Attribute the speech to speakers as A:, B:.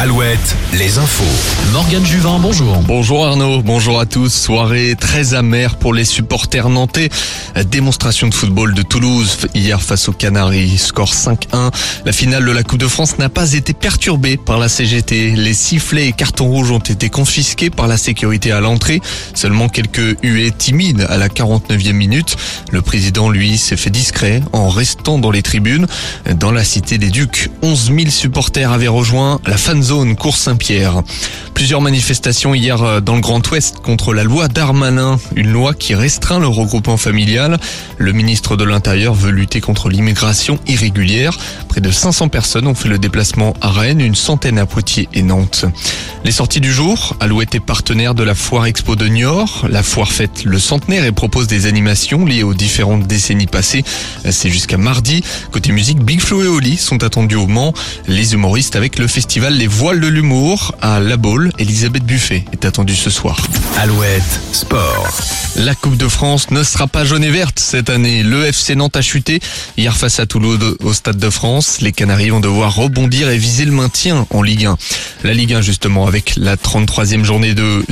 A: Alouette, les infos.
B: Morgane Juvin, bonjour.
C: Bonjour Arnaud, bonjour à tous. Soirée très amère pour les supporters nantais. Démonstration de football de Toulouse hier face aux Canaries. Score 5-1. La finale de la Coupe de France n'a pas été perturbée par la CGT. Les sifflets et cartons rouges ont été confisqués par la sécurité à l'entrée. Seulement quelques huées timides à la 49e minute. Le président, lui, s'est fait discret en restant dans les tribunes. Dans la cité des Ducs, 11 000 supporters avaient rejoint la fan zone Cours Saint-Pierre. Plusieurs manifestations hier euh, dans le Grand Ouest contre la loi Darmanin, une loi qui restreint le regroupement familial. Le ministre de l'Intérieur veut lutter contre l'immigration irrégulière. Près de 500 personnes ont fait le déplacement à Rennes, une centaine à Poitiers et Nantes. Les sorties du jour, Alouette est partenaire de la Foire Expo de Niort. La foire fête le centenaire et propose des animations liées aux différentes décennies passées. C'est jusqu'à mardi. Côté musique, Big Flo et Oli sont attendus au Mans. Les humoristes avec le festival Les Voiles de l'Humour à La Baule. Elisabeth Buffet est attendue ce soir.
A: Alouette, sport.
C: La Coupe de France ne sera pas jaune et verte cette année. Le FC Nantes a chuté hier face à Toulouse au Stade de France. Les Canaries vont devoir rebondir et viser le maintien en Ligue 1. La Ligue 1 justement avec la 33e journée de